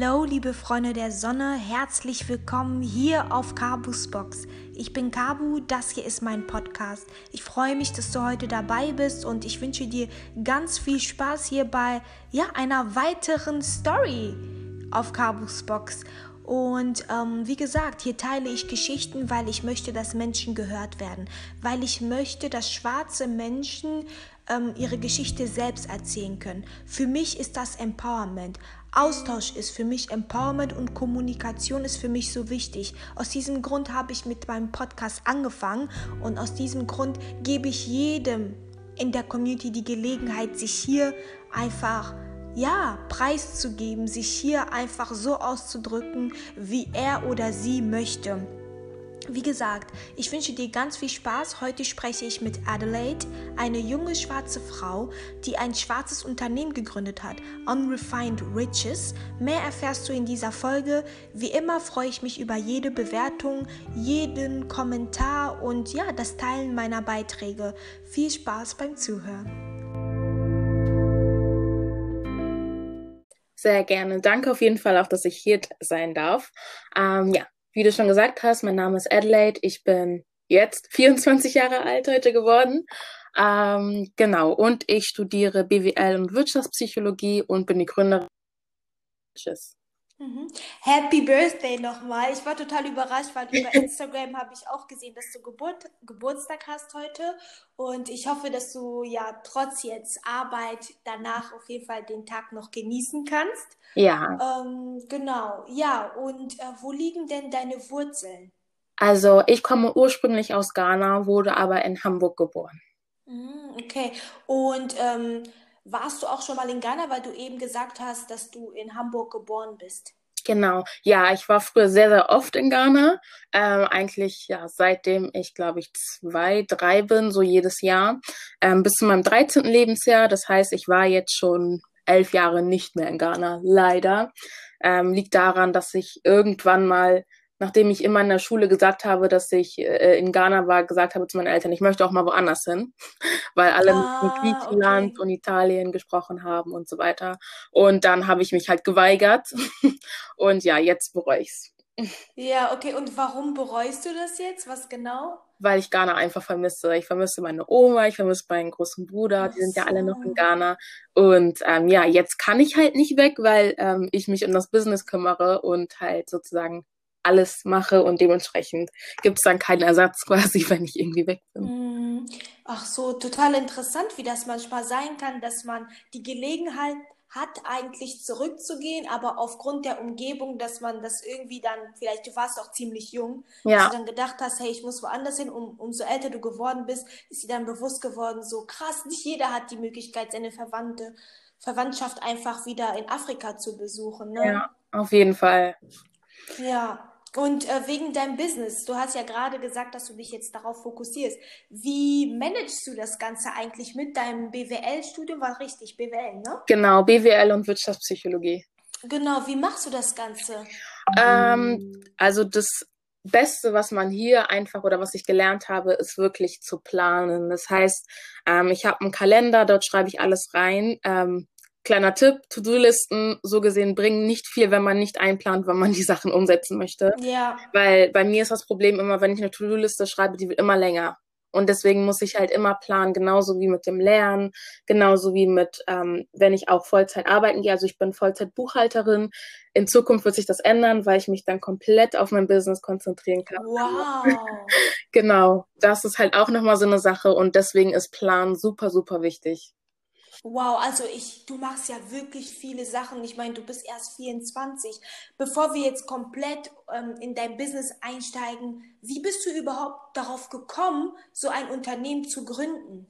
Hallo, liebe Freunde der Sonne, herzlich willkommen hier auf Kabus Box. Ich bin Kabu, das hier ist mein Podcast. Ich freue mich, dass du heute dabei bist und ich wünsche dir ganz viel Spaß hier bei ja, einer weiteren Story auf Kabus Box. Und ähm, wie gesagt, hier teile ich Geschichten, weil ich möchte, dass Menschen gehört werden, weil ich möchte, dass schwarze Menschen ähm, ihre Geschichte selbst erzählen können. Für mich ist das Empowerment. Austausch ist für mich Empowerment und Kommunikation ist für mich so wichtig. Aus diesem Grund habe ich mit meinem Podcast angefangen und aus diesem Grund gebe ich jedem in der Community die Gelegenheit, sich hier einfach ja, preiszugeben, sich hier einfach so auszudrücken, wie er oder sie möchte. Wie gesagt, ich wünsche dir ganz viel Spaß. Heute spreche ich mit Adelaide, eine junge schwarze Frau, die ein schwarzes Unternehmen gegründet hat, Unrefined Riches. Mehr erfährst du in dieser Folge. Wie immer freue ich mich über jede Bewertung, jeden Kommentar und ja, das Teilen meiner Beiträge. Viel Spaß beim Zuhören. Sehr gerne. Danke auf jeden Fall auch, dass ich hier sein darf. Ähm, ja, wie du schon gesagt hast, mein Name ist Adelaide. Ich bin jetzt 24 Jahre alt heute geworden. Ähm, genau, und ich studiere BWL und Wirtschaftspsychologie und bin die Gründerin. Tschüss. Mhm. Happy Birthday nochmal. Ich war total überrascht, weil über Instagram habe ich auch gesehen, dass du Geburt, Geburtstag hast heute. Und ich hoffe, dass du ja trotz jetzt Arbeit danach auf jeden Fall den Tag noch genießen kannst. Ja. Ähm, genau, ja. Und äh, wo liegen denn deine Wurzeln? Also ich komme ursprünglich aus Ghana, wurde aber in Hamburg geboren. Mhm, okay. Und ähm, warst du auch schon mal in Ghana, weil du eben gesagt hast, dass du in Hamburg geboren bist? Genau, ja, ich war früher sehr, sehr oft in Ghana. Ähm, eigentlich, ja, seitdem ich, glaube ich, zwei, drei bin, so jedes Jahr, ähm, bis zu meinem 13. Lebensjahr. Das heißt, ich war jetzt schon elf Jahre nicht mehr in Ghana, leider. Ähm, liegt daran, dass ich irgendwann mal nachdem ich immer in der Schule gesagt habe, dass ich äh, in Ghana war, gesagt habe zu meinen Eltern, ich möchte auch mal woanders hin, weil alle ah, mit Griechenland okay. und Italien gesprochen haben und so weiter. Und dann habe ich mich halt geweigert und ja, jetzt bereue ich's. Ja, okay. Und warum bereust du das jetzt? Was genau? Weil ich Ghana einfach vermisse. Ich vermisse meine Oma, ich vermisse meinen großen Bruder, die sind ja alle noch in Ghana. Und ähm, ja, jetzt kann ich halt nicht weg, weil ähm, ich mich um das Business kümmere und halt sozusagen alles mache und dementsprechend gibt es dann keinen Ersatz quasi, wenn ich irgendwie weg bin. Mm. Ach so, total interessant, wie das manchmal sein kann, dass man die Gelegenheit hat, eigentlich zurückzugehen, aber aufgrund der Umgebung, dass man das irgendwie dann, vielleicht du warst auch ziemlich jung, ja. dass du dann gedacht hast, hey, ich muss woanders hin, um, umso älter du geworden bist, ist dir dann bewusst geworden, so krass, nicht jeder hat die Möglichkeit, seine Verwandte, Verwandtschaft einfach wieder in Afrika zu besuchen. Ne? Ja, auf jeden Fall. Ja, und äh, wegen deinem Business, du hast ja gerade gesagt, dass du dich jetzt darauf fokussierst. Wie managst du das Ganze eigentlich mit deinem BWL-Studium? War richtig, BWL, ne? Genau, BWL und Wirtschaftspsychologie. Genau, wie machst du das Ganze? Ähm, also das Beste, was man hier einfach oder was ich gelernt habe, ist wirklich zu planen. Das heißt, ähm, ich habe einen Kalender, dort schreibe ich alles rein. Ähm, Kleiner Tipp, To-Do-Listen so gesehen bringen nicht viel, wenn man nicht einplant, wann man die Sachen umsetzen möchte. Ja. Weil bei mir ist das Problem immer, wenn ich eine To-Do-Liste schreibe, die wird immer länger. Und deswegen muss ich halt immer planen, genauso wie mit dem Lernen, genauso wie mit, ähm, wenn ich auch Vollzeit arbeiten gehe. Also ich bin Vollzeit-Buchhalterin. In Zukunft wird sich das ändern, weil ich mich dann komplett auf mein Business konzentrieren kann. Wow. genau. Das ist halt auch nochmal so eine Sache und deswegen ist Plan super, super wichtig. Wow, also ich, du machst ja wirklich viele Sachen. Ich meine, du bist erst 24. Bevor wir jetzt komplett ähm, in dein Business einsteigen, wie bist du überhaupt darauf gekommen, so ein Unternehmen zu gründen?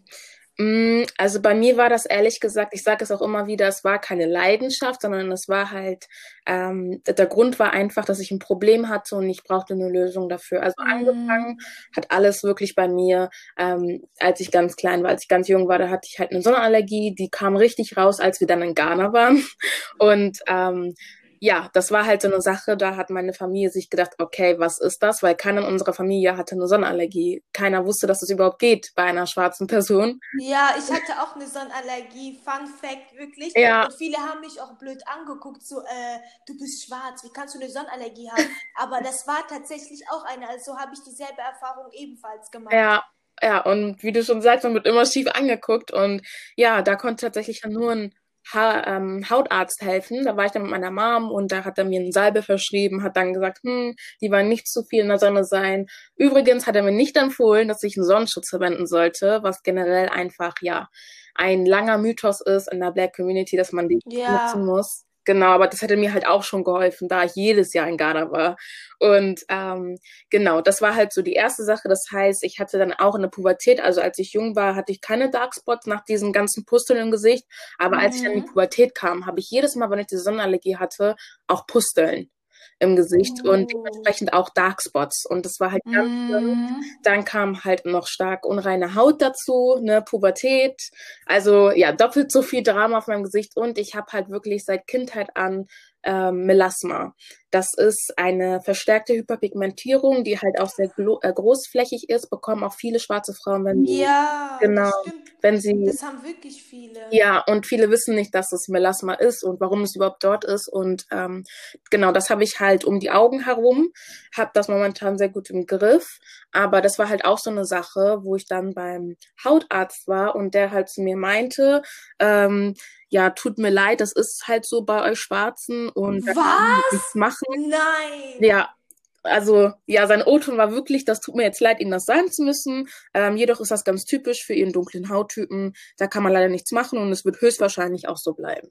Mm, also bei mir war das ehrlich gesagt, ich sage es auch immer wieder, es war keine Leidenschaft, sondern es war halt, ähm, der Grund war einfach, dass ich ein Problem hatte und ich brauchte eine Lösung dafür. Also mm. angefangen hat alles wirklich bei mir, ähm, als ich ganz klein war, als ich ganz jung war, da hatte ich halt eine Sonnenallergie, die kam richtig raus, als wir dann in Ghana waren. Und ähm, ja, das war halt so eine Sache, da hat meine Familie sich gedacht, okay, was ist das? Weil keiner in unserer Familie hatte eine Sonnenallergie. Keiner wusste, dass es überhaupt geht bei einer schwarzen Person. Ja, ich hatte auch eine Sonnenallergie. Fun Fact, wirklich. Ja. Und viele haben mich auch blöd angeguckt, so, äh, du bist schwarz, wie kannst du eine Sonnenallergie haben? Aber das war tatsächlich auch eine, also habe ich dieselbe Erfahrung ebenfalls gemacht. Ja, ja, und wie du schon sagst, man wird immer schief angeguckt und ja, da konnte tatsächlich nur ein ha ähm, Hautarzt helfen. Da war ich dann mit meiner Mom und da hat er mir eine Salbe verschrieben, hat dann gesagt, hm, die war nicht zu viel in der Sonne sein. Übrigens hat er mir nicht empfohlen, dass ich einen Sonnenschutz verwenden sollte, was generell einfach, ja, ein langer Mythos ist in der Black Community, dass man die Ja. nutzen muss. Genau, aber das hätte mir halt auch schon geholfen, da ich jedes Jahr in Ghana war. Und ähm, genau, das war halt so die erste Sache. Das heißt, ich hatte dann auch in der Pubertät, also als ich jung war, hatte ich keine Darkspots nach diesen ganzen Pusteln im Gesicht. Aber als ich dann in die Mhm. Pubertät kam, habe ich jedes Mal, wenn ich diese Sonnenallergie hatte, auch Pusteln im Gesicht und Oh. dementsprechend auch Darkspots. Und das war halt ganz. Mhm. Dann kam halt noch stark unreine Haut dazu, ne, Pubertät. Also ja, doppelt so viel Drama auf meinem Gesicht und ich habe halt wirklich seit Kindheit an ähm, Melasma. Das ist eine verstärkte Hyperpigmentierung, die halt auch sehr äh, großflächig ist, bekommen auch viele schwarze Frauen, wenn sie, Ja, genau, stimmt. wenn sie Das haben wirklich viele. ja, und viele wissen nicht, dass es Melasma ist und warum es überhaupt dort ist. Und ähm, genau, das habe ich halt um die Augen herum, habe das momentan sehr gut im Griff. Aber das war halt auch so eine Sache, wo ich dann beim Hautarzt war und der halt zu mir meinte, ähm, ja, tut mir leid, das ist halt so bei euch Schwarzen und da kann man Was? nichts machen. Nein. Ja, also ja, sein O-Ton war wirklich, das tut mir jetzt leid, Ihnen das sagen zu müssen. Ähm, jedoch ist das ganz typisch für Ihren dunklen Hauttypen. Da kann man leider nichts machen und es wird höchstwahrscheinlich auch so bleiben.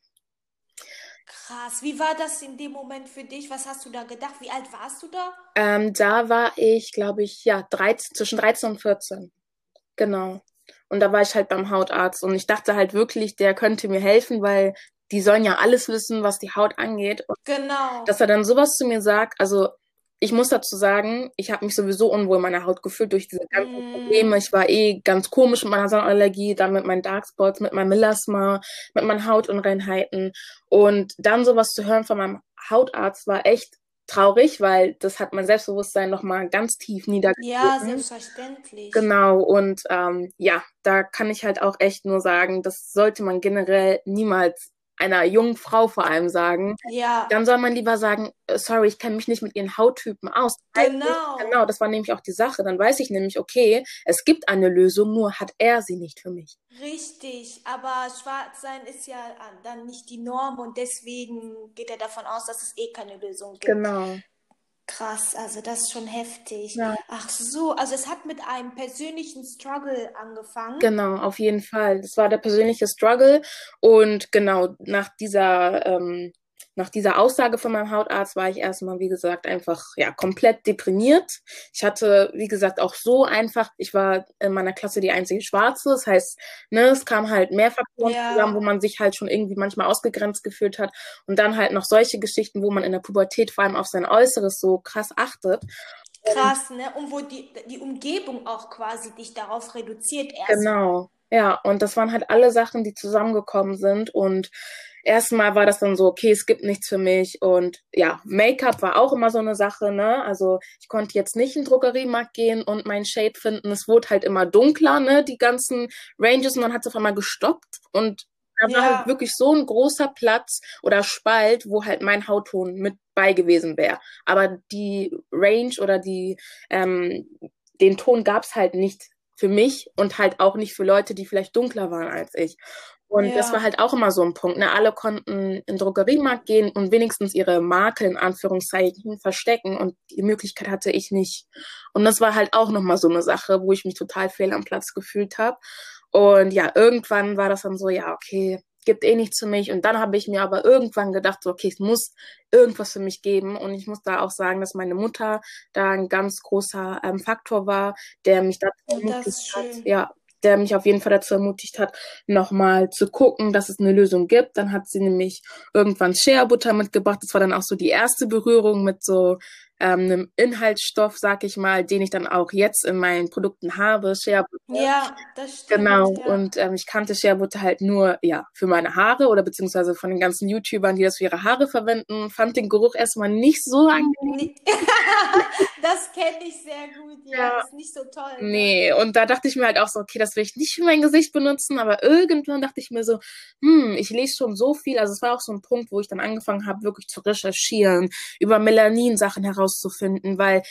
Krass. Wie war das in dem Moment für dich? Was hast du da gedacht? Wie alt warst du da? Ähm, da war ich, glaube ich, ja, 13, zwischen 13 und 14. Genau. Und da war ich halt beim Hautarzt und ich dachte halt wirklich, der könnte mir helfen, weil die sollen ja alles wissen, was die Haut angeht. Und Genau. dass er dann sowas zu mir sagt, also ich muss dazu sagen, ich habe mich sowieso unwohl in meiner Haut gefühlt durch diese ganzen Mm. Probleme. Ich war eh ganz komisch mit meiner Sonnenallergie, dann mit meinen Darkspots, mit meinem Melasma, mit meinen Hautunreinheiten. Und dann sowas zu hören von meinem Hautarzt war echt traurig, weil das hat mein Selbstbewusstsein nochmal ganz tief Ja, niedergeschlagen. selbstverständlich. Genau, und ähm, ja, da kann ich halt auch echt nur sagen, das sollte man generell niemals einer jungen Frau vor allem sagen. Ja, Dann soll man lieber sagen, äh, sorry, ich kenne mich nicht mit ihren Hauttypen aus. Genau. Genau, das war nämlich auch die Sache. Dann weiß ich nämlich, okay, es gibt eine Lösung, nur hat er sie nicht für mich. Richtig. Aber schwarz sein ist ja dann nicht die Norm und deswegen geht er davon aus, dass es eh keine Lösung gibt. Genau. Krass, also das ist schon heftig. Ja. Ach so, also es hat mit einem persönlichen Struggle angefangen. Genau, auf jeden Fall. Das war der persönliche Struggle. Und genau, nach dieser, ähm, nach dieser Aussage von meinem Hautarzt war ich erstmal, wie gesagt, einfach ja komplett deprimiert. Ich hatte, wie gesagt, auch so einfach, ich war in meiner Klasse die einzige Schwarze. Das heißt, ne, es kam halt mehr Faktoren Ja. zusammen, wo man sich halt schon irgendwie manchmal ausgegrenzt gefühlt hat. Und dann halt noch solche Geschichten, wo man in der Pubertät vor allem auf sein Äußeres so krass achtet. Krass, ne? Und wo die, die Umgebung auch quasi dich darauf reduziert erst. Genau. Ja, und das waren halt alle Sachen, die zusammengekommen sind. Und erstmal war das dann so, okay, es gibt nichts für mich. Und ja, Make-up war auch immer so eine Sache, ne? Also ich konnte jetzt nicht in den Drogeriemarkt gehen und meinen Shade finden. Es wurde halt immer dunkler, ne? Die ganzen Ranges und dann hat es auf einmal gestoppt. Und da war Ja. halt wirklich so ein großer Platz oder Spalt, wo halt mein Hautton mit bei gewesen wäre. Aber die Range oder die, ähm, den Ton gab's halt nicht für mich und halt auch nicht für Leute, die vielleicht dunkler waren als ich. Und das Ja. war halt auch immer so ein Punkt. Ne? Alle konnten in den Drogeriemarkt gehen und wenigstens ihre Makel in Anführungszeichen verstecken und die Möglichkeit hatte ich nicht. Und das war halt auch nochmal so eine Sache, wo ich mich total fehl am Platz gefühlt habe. Und ja, irgendwann war das dann so, ja, okay, gibt eh nichts für mich. Und dann habe ich mir aber irgendwann gedacht, so, okay, es muss irgendwas für mich geben. Und ich muss da auch sagen, dass meine Mutter da ein ganz großer ähm, Faktor war, der mich dazu Oh, das ermutigt hat, ja, der mich auf jeden Fall dazu ermutigt hat, nochmal zu gucken, dass es eine Lösung gibt. Dann hat sie nämlich irgendwann Shea Butter mitgebracht. Das war dann auch so die erste Berührung mit so ähm, einem Inhaltsstoff, sag ich mal, den ich dann auch jetzt in meinen Produkten habe, Butter. Ja, das stimmt. Genau, ja. und ähm, ich kannte Butter halt nur, ja, für meine Haare oder beziehungsweise von den ganzen YouTubern, die das für ihre Haare verwenden, fand den Geruch erstmal nicht so angenehm. das kenne ich sehr gut, ja. Ja. Ist nicht so toll. ne? Nee, und da dachte ich mir halt auch so, okay, das will ich nicht für mein Gesicht benutzen, aber irgendwann dachte ich mir so, hm, ich lese schon so viel, also es war auch so ein Punkt, wo ich dann angefangen habe, wirklich zu recherchieren, über Melanin-Sachen herauszufinden, weil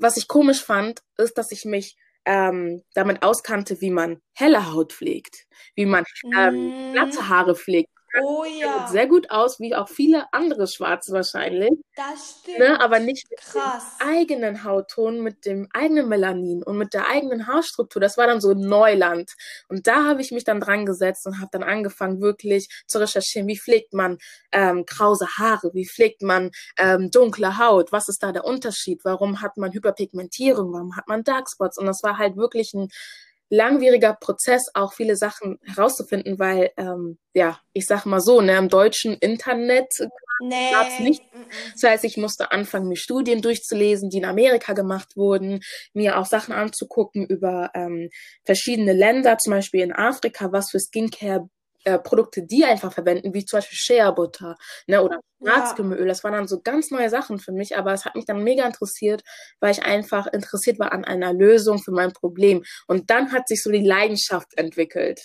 was ich komisch fand, ist, dass ich mich ähm, damit auskannte, wie man helle Haut pflegt, wie man ähm, Mm. glatte Haare pflegt. Oh Sieht ja, sehr gut aus, wie auch viele andere Schwarze wahrscheinlich. das stimmt. Ne, aber nicht mit Krass. dem eigenen Hautton, mit dem eigenen Melanin und mit der eigenen Haarstruktur. Das war dann so Neuland. Und da habe ich mich dann dran gesetzt und habe dann angefangen, wirklich zu recherchieren, wie pflegt man ähm, krause Haare, wie pflegt man ähm, dunkle Haut, was ist da der Unterschied, warum hat man Hyperpigmentierung, warum hat man Darkspots. Und das war halt wirklich ein langwieriger Prozess, auch viele Sachen herauszufinden, weil, ähm, ja, ich sag mal so, ne, im deutschen Internet Nee. gab's nicht. mm, mm. das heißt, ich musste anfangen, mir Studien durchzulesen, die in Amerika gemacht wurden, mir auch Sachen anzugucken über ähm, verschiedene Länder, zum Beispiel in Afrika, was für Skincare äh, Produkte die einfach verwenden, wie zum Beispiel Shea Butter ne, oder Ja. Schwarzkümmelöl. Das waren dann so ganz neue Sachen für mich, aber es hat mich dann mega interessiert, weil ich einfach interessiert war an einer Lösung für mein Problem. Und dann hat sich so die Leidenschaft entwickelt.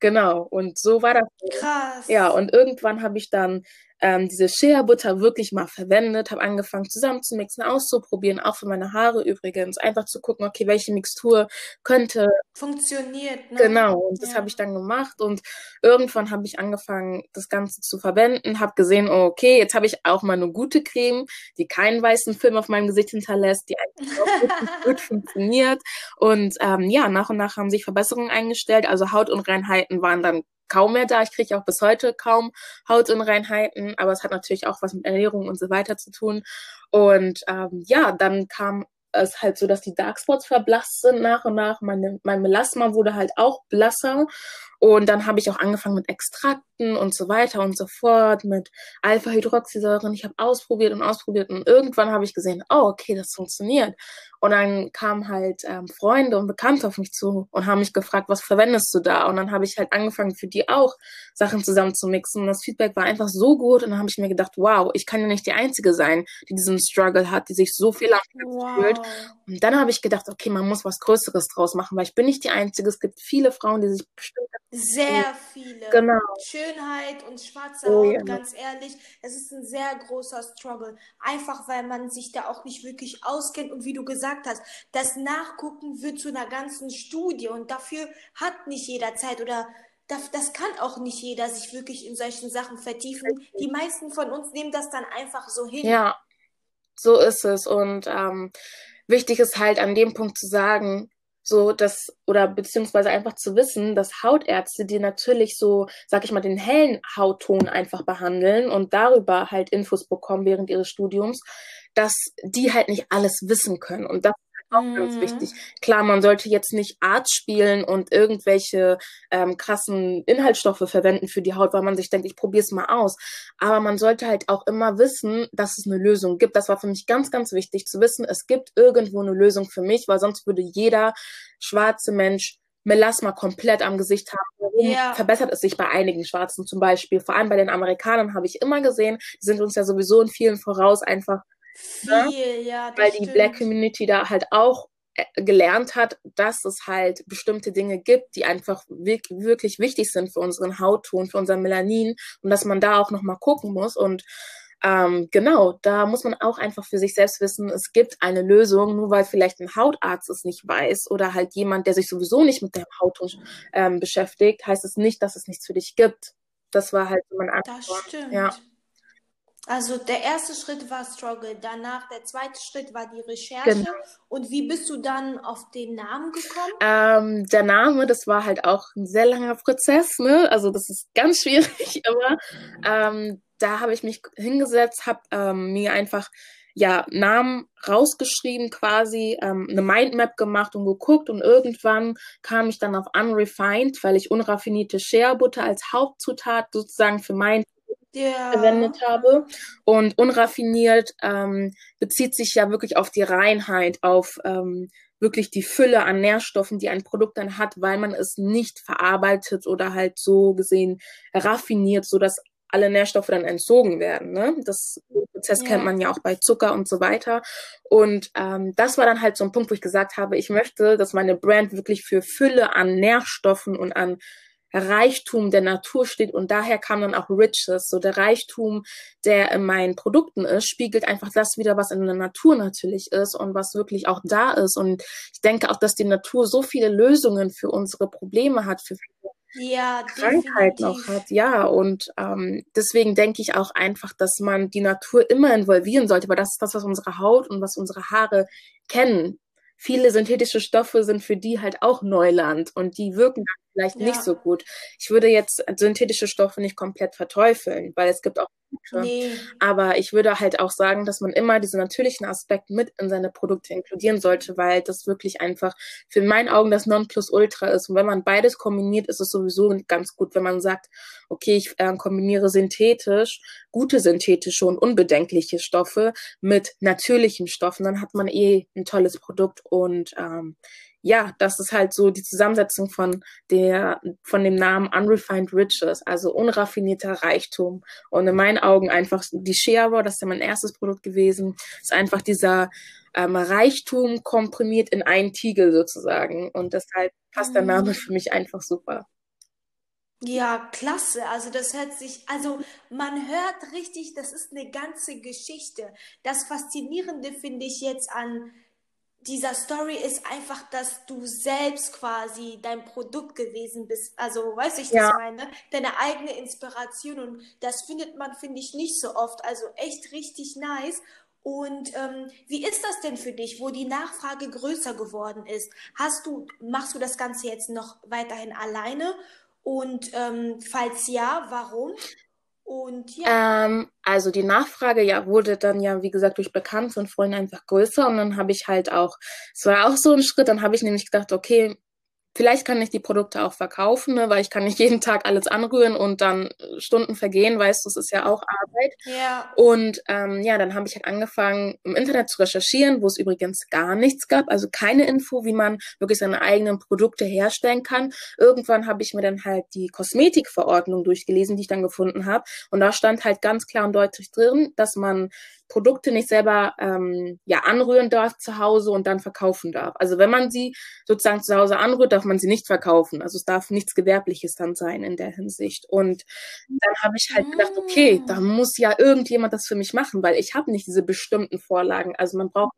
Genau. Und so war das. Krass. Ja, und irgendwann habe ich dann ähm, diese Shea Butter wirklich mal verwendet, habe angefangen zusammenzumixen, auszuprobieren, auch für meine Haare übrigens, einfach zu gucken, okay, welche Mixtur könnte Funktioniert, ne? Genau, und das Ja. habe ich dann gemacht und irgendwann habe ich angefangen, das Ganze zu verwenden, habe gesehen, oh, okay, jetzt habe ich auch mal eine gute Creme, die keinen weißen Film auf meinem Gesicht hinterlässt, die eigentlich auch wirklich gut funktioniert und ähm, ja, nach und nach haben sich Verbesserungen eingestellt, also Hautunreinheiten waren dann kaum mehr da. Ich kriege auch bis heute kaum Hautunreinheiten, aber es hat natürlich auch was mit Ernährung und so weiter zu tun. Und ähm, ja, dann kam es halt so, dass die Darkspots verblasst sind nach und nach. Meine, mein Melasma wurde halt auch blasser. Und dann habe ich auch angefangen mit Extrakten und so weiter und so fort, mit Alpha-Hydroxysäuren. Ich habe ausprobiert und ausprobiert und irgendwann habe ich gesehen, oh, okay, das funktioniert. Und dann kamen halt ähm, Freunde und Bekannte auf mich zu und haben mich gefragt, was verwendest du da? Und dann habe ich halt angefangen, für die auch Sachen zusammen zu mixen. Und das Feedback war einfach so gut. Und dann habe ich mir gedacht, wow, ich kann ja nicht die Einzige sein, die diesen Struggle hat, die sich so viel am fühlt. Wow. Und dann habe ich gedacht, okay, man muss was Größeres draus machen, weil ich bin nicht die Einzige. Es gibt viele Frauen, die sich bestimmt Sehr viele. Genau. Schönheit und schwarze Oh, Haut, ja. ganz ehrlich, es ist ein sehr großer Struggle. Einfach weil man sich da auch nicht wirklich auskennt und wie du gesagt hast, das Nachgucken wird zu einer ganzen Studie und dafür hat nicht jeder Zeit oder das, das kann auch nicht jeder sich wirklich in solchen Sachen vertiefen. Die meisten von uns nehmen das dann einfach so hin. Ja, so ist es. Und ähm, wichtig ist halt an dem Punkt zu sagen, so dass, oder beziehungsweise einfach zu wissen, dass Hautärzte, die natürlich so, sag ich mal, den hellen Hautton einfach behandeln und darüber halt Infos bekommen während ihres Studiums, dass die halt nicht alles wissen können. Und das ist auch ganz Mhm. wichtig. Klar, man sollte jetzt nicht Arzt spielen und irgendwelche ähm, krassen Inhaltsstoffe verwenden für die Haut, weil man sich denkt, ich probiere es mal aus. Aber man sollte halt auch immer wissen, dass es eine Lösung gibt. Das war für mich ganz, ganz wichtig zu wissen. Es gibt irgendwo eine Lösung für mich, weil sonst würde jeder schwarze Mensch Melasma komplett am Gesicht haben. Warum Ja. verbessert es sich bei einigen Schwarzen zum Beispiel? Vor allem bei den Amerikanern habe ich immer gesehen, die sind uns ja sowieso in vielen voraus einfach Viel, ja, das weil die stimmt. Black Community da halt auch äh, gelernt hat, dass es halt bestimmte Dinge gibt, die einfach wirk- wirklich wichtig sind für unseren Hautton, für unser Melanin und dass man da auch nochmal gucken muss und ähm, genau, da muss man auch einfach für sich selbst wissen, es gibt eine Lösung, nur weil vielleicht ein Hautarzt es nicht weiß oder halt jemand, der sich sowieso nicht mit dem Hautton ähm, beschäftigt, heißt es nicht, dass es nichts für dich gibt. Das war halt so mein Das Antwort. stimmt. Ja. Also der erste Schritt war Struggle, danach der zweite Schritt war die Recherche. Genau. Und wie bist du dann auf den Namen gekommen? Ähm, der Name, das war halt auch ein sehr langer Prozess, ne? Also das ist ganz schwierig, aber ähm, da habe ich mich hingesetzt, habe ähm, mir einfach ja Namen rausgeschrieben, quasi ähm, eine Mindmap gemacht und geguckt und irgendwann kam ich dann auf Unrefined, weil ich unraffinierte Shea Butter als Hauptzutat sozusagen für mein ja. verwendet habe. Und unraffiniert ähm, bezieht sich ja wirklich auf die Reinheit, auf ähm, wirklich die Fülle an Nährstoffen, die ein Produkt dann hat, weil man es nicht verarbeitet oder halt so gesehen raffiniert, so dass alle Nährstoffe dann entzogen werden. Ne? Das Prozess ja. kennt man ja auch bei Zucker und so weiter. Und ähm, das war dann halt so ein Punkt, wo ich gesagt habe, ich möchte, dass meine Brand wirklich für Fülle an Nährstoffen und an Reichtum der Natur steht und daher kam dann auch Riches, so der Reichtum, der in meinen Produkten ist, spiegelt einfach das wieder, was in der Natur natürlich ist und was wirklich auch da ist und ich denke auch, dass die Natur so viele Lösungen für unsere Probleme hat, für ja, Krankheiten auch hat, ja. Und ähm, deswegen denke ich auch einfach, dass man die Natur immer involvieren sollte, weil das ist das, was unsere Haut und was unsere Haare kennen. Viele synthetische Stoffe sind für die halt auch Neuland und die wirken dann vielleicht ja. nicht so gut. Ich würde jetzt synthetische Stoffe nicht komplett verteufeln, weil es gibt auch gute. Nee. Aber ich würde halt auch sagen, dass man immer diese natürlichen Aspekte mit in seine Produkte inkludieren sollte, weil das wirklich einfach für in meinen Augen das Nonplusultra ist. Und wenn man beides kombiniert, ist es sowieso ganz gut, wenn man sagt, okay, ich äh, kombiniere synthetisch, gute synthetische und unbedenkliche Stoffe mit natürlichen Stoffen, dann hat man eh ein tolles Produkt und ähm, ja, das ist halt so die Zusammensetzung von der, von dem Namen Unrefined Riches, also unraffinierter Reichtum. Und in meinen Augen einfach die Shea Raw, das ist ja mein erstes Produkt gewesen, ist einfach dieser ähm, Reichtum komprimiert in einen Tiegel sozusagen. Und deshalb passt der Name mhm. für mich einfach super. Ja, klasse. Also das hört sich, also man hört richtig, das ist eine ganze Geschichte. Das Faszinierende finde ich jetzt an dieser Story ist einfach, dass du selbst quasi dein Produkt gewesen bist. Also, weiß ich, ja. das meine? Deine eigene Inspiration. Und das findet man, finde ich, nicht so oft. Also echt richtig nice. Und ähm, wie ist das denn für dich, wo die Nachfrage größer geworden ist? Hast du, machst du das Ganze jetzt noch weiterhin alleine? Und ähm, falls ja, warum? Und ja. Ähm, also die Nachfrage ja wurde dann ja, wie gesagt, durch Bekannte und Freunde einfach größer und dann habe ich halt auch, es war auch so ein Schritt, dann habe ich nämlich gedacht, okay, Vielleicht kann ich die Produkte auch verkaufen, ne, weil ich kann nicht jeden Tag alles anrühren und dann äh, Stunden vergehen, weißt du, es ist ja auch Arbeit. Ja. Und ähm, ja, dann habe ich halt angefangen, im Internet zu recherchieren, wo es übrigens gar nichts gab, also keine Info, wie man wirklich seine eigenen Produkte herstellen kann. Irgendwann habe ich mir dann halt die Kosmetikverordnung durchgelesen, die ich dann gefunden habe. Und da stand halt ganz klar und deutlich drin, dass man Produkte nicht selber ähm, ja anrühren darf zu Hause und dann verkaufen darf. Also wenn man sie sozusagen zu Hause anrührt, darf man sie nicht verkaufen. Also es darf nichts Gewerbliches dann sein in der Hinsicht. Und dann habe ich halt gedacht, okay, da ah. muss ja irgendjemand das für mich machen, weil ich habe nicht diese bestimmten Vorlagen. Also man braucht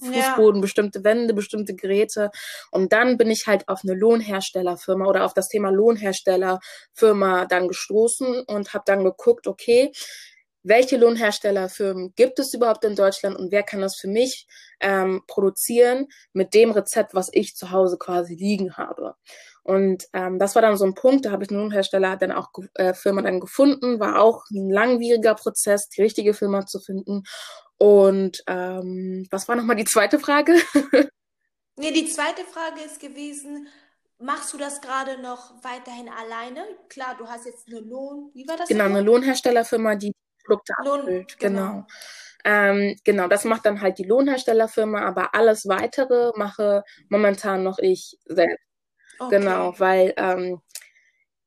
Fußboden, ja. bestimmte Wände, bestimmte Geräte. Und dann bin ich halt auf eine Lohnherstellerfirma oder auf das Thema Lohnherstellerfirma dann gestoßen und habe dann geguckt, okay, welche Lohnherstellerfirmen gibt es überhaupt in Deutschland und wer kann das für mich ähm, produzieren mit dem Rezept, was ich zu Hause quasi liegen habe. Und ähm, das war dann so ein Punkt, da habe ich eine Lohnhersteller dann auch äh, Firma dann gefunden, war auch ein langwieriger Prozess, die richtige Firma zu finden. Und ähm, was war nochmal die zweite Frage? nee, die zweite Frage ist gewesen, Machst du das gerade noch weiterhin alleine? Klar, du hast jetzt eine Lohn, wie war das? Genau, eine Lohnherstellerfirma, die Produkte abfüllt. Genau. Genau. Ähm, genau, das macht dann halt die Lohnherstellerfirma, aber alles weitere mache momentan noch ich selbst. Okay. Genau, weil ähm,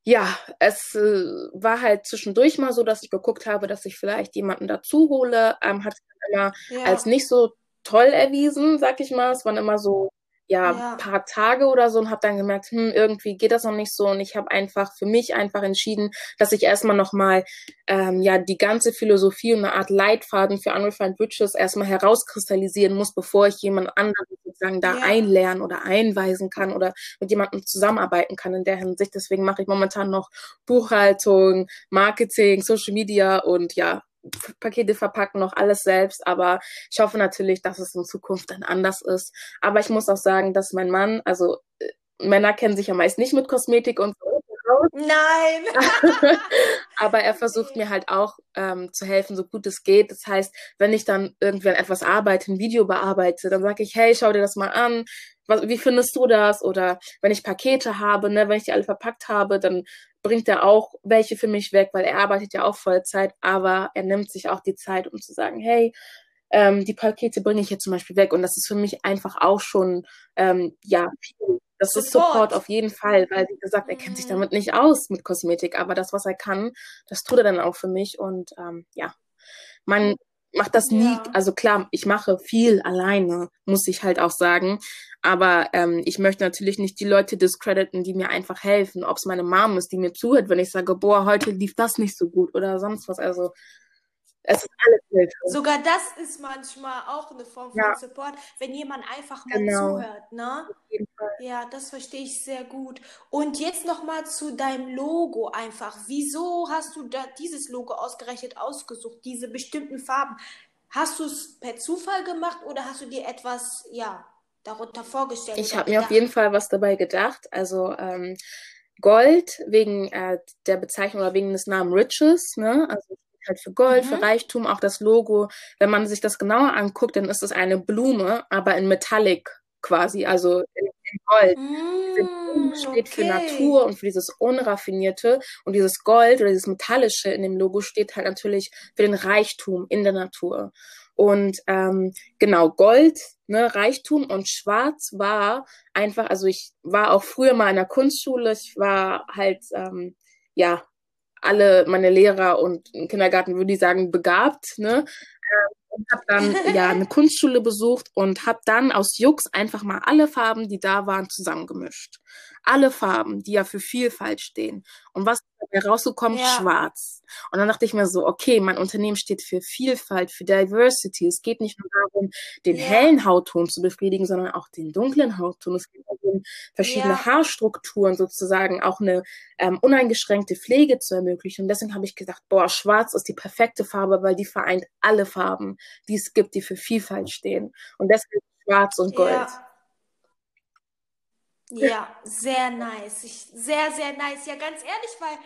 ja, es äh, war halt zwischendurch mal so, dass ich geguckt habe, dass ich vielleicht jemanden dazu hole. Ähm, hat sich immer ja. als nicht so toll erwiesen, sag ich mal. Es waren immer so ja, ja. paar Tage oder so und habe dann gemerkt, hm, irgendwie geht das noch nicht so und ich habe einfach für mich einfach entschieden, dass ich erstmal nochmal ähm, ja die ganze Philosophie und eine Art Leitfaden für Unrefined Riches erstmal herauskristallisieren muss, bevor ich jemand anderen sozusagen da ja. einlernen oder einweisen kann oder mit jemandem zusammenarbeiten kann in der Hinsicht. Deswegen mache ich momentan noch Buchhaltung, Marketing, Social Media und ja, Pakete verpacken, noch alles selbst. Aber ich hoffe natürlich, dass es in Zukunft dann anders ist. Aber ich muss auch sagen, dass mein Mann, also äh, Männer kennen sich ja meist nicht mit Kosmetik und so. Nein. Aber er versucht mir halt auch ähm, zu helfen, so gut es geht. Das heißt, wenn ich dann irgendwie an etwas arbeite, ein Video bearbeite, dann sage ich, hey, schau dir das mal an. Was, wie findest du das? Oder wenn ich Pakete habe, ne, wenn ich die alle verpackt habe, dann bringt er auch welche für mich weg, weil er arbeitet ja auch Vollzeit, aber er nimmt sich auch die Zeit, um zu sagen, hey, ähm, die Pakete bringe ich jetzt zum Beispiel weg. Und das ist für mich einfach auch schon, ähm, ja, Das ist Support auf jeden Fall, weil, wie gesagt, er kennt sich mhm. damit nicht aus mit Kosmetik, aber das, was er kann, das tut er dann auch für mich. Und ähm, ja, man macht das nie, ja. also klar, ich mache viel alleine, muss ich halt auch sagen. Aber ähm, ich möchte natürlich nicht die Leute discrediten, die mir einfach helfen. Ob es meine Mom ist, die mir zuhört, wenn ich sage, boah, heute lief das nicht so gut oder sonst was. Also es ist alles Hilfe. Sogar das ist manchmal auch eine Form ja. von Support, wenn jemand einfach mal genau. zuhört, ne? Auf jeden Fall. Ja, das verstehe ich sehr gut. Und jetzt nochmal zu deinem Logo einfach. Wieso hast du da dieses Logo ausgerechnet ausgesucht, diese bestimmten Farben? Hast du es per Zufall gemacht oder hast du dir etwas, ja, darunter vorgestellt? Ich habe mir auf jeden Fall was dabei gedacht. Also ähm, Gold wegen äh, der Bezeichnung oder wegen des Namens Riches, ne? Also halt für Gold, mhm. für Reichtum, auch das Logo. Wenn man sich das genauer anguckt, dann ist es eine Blume, aber in Metallic quasi, also in, in Gold. Mm, steht okay. für Natur und für dieses Unraffinierte und dieses Gold oder dieses Metallische in dem Logo steht halt natürlich für den Reichtum in der Natur. Und ähm, genau, Gold, ne, Reichtum und Schwarz war einfach, also ich war auch früher mal in der Kunstschule, ich war halt, ähm, ja, alle meine Lehrer und im Kindergarten würde ich sagen begabt, ne? Ähm, und habe dann ja eine Kunstschule besucht und habe dann aus Jux einfach mal alle Farben, die da waren, zusammengemischt. Alle Farben, die ja für Vielfalt stehen. Und was rausgekommen? Ja. Schwarz. Und dann dachte ich mir so, okay, mein Unternehmen steht für Vielfalt, für Diversity. Es geht nicht nur darum, den ja. hellen Hautton zu befriedigen, sondern auch den dunklen Hautton. Es geht darum, verschiedene ja. Haarstrukturen sozusagen, auch eine ähm, uneingeschränkte Pflege zu ermöglichen. Und deswegen habe ich gedacht, boah, schwarz ist die perfekte Farbe, weil die vereint alle Farben, die es gibt, die für Vielfalt stehen. Und deswegen schwarz und gold. Ja. Ja, sehr nice. Ich, sehr, sehr nice. Ja, ganz ehrlich, weil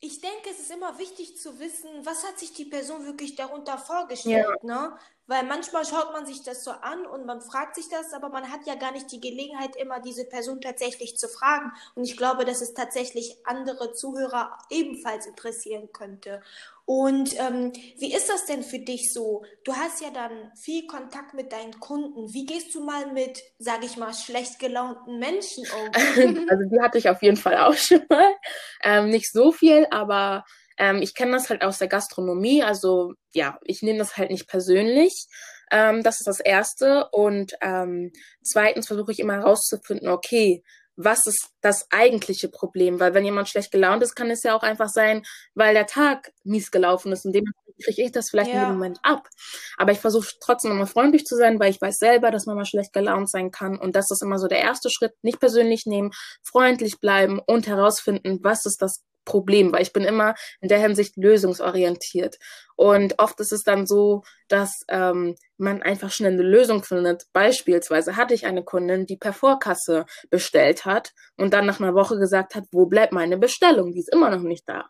ich denke, es ist immer wichtig zu wissen, was hat sich die Person wirklich darunter vorgestellt, ja. ne? Weil manchmal schaut man sich das so an und man fragt sich das, aber man hat ja gar nicht die Gelegenheit, immer diese Person tatsächlich zu fragen. Und ich glaube, dass es tatsächlich andere Zuhörer ebenfalls interessieren könnte. Und ähm, wie ist das denn für dich so? Du hast ja dann viel Kontakt mit deinen Kunden. Wie gehst du mal mit, sag ich mal, schlecht gelaunten Menschen um? also die hatte ich auf jeden Fall auch schon mal. Ähm, nicht so viel, aber ähm, ich kenne das halt aus der Gastronomie. Also ja, ich nehme das halt nicht persönlich. Ähm, das ist das Erste. Und ähm, zweitens versuche ich immer herauszufinden, okay, was ist das eigentliche Problem? Weil wenn jemand schlecht gelaunt ist, kann es ja auch einfach sein, weil der Tag mies gelaufen ist und dementsprechend kriege ich das vielleicht ja. in dem Moment ab. Aber ich versuche trotzdem immer freundlich zu sein, weil ich weiß selber, dass man mal schlecht gelaunt sein kann. Und das ist immer so der erste Schritt. Nicht persönlich nehmen, freundlich bleiben und herausfinden, was ist das Problem, weil ich bin immer in der Hinsicht lösungsorientiert. Und oft ist es dann so, dass ähm, man einfach schnell eine Lösung findet. Beispielsweise hatte ich eine Kundin, die per Vorkasse bestellt hat und dann nach einer Woche gesagt hat, wo bleibt meine Bestellung? Die ist immer noch nicht da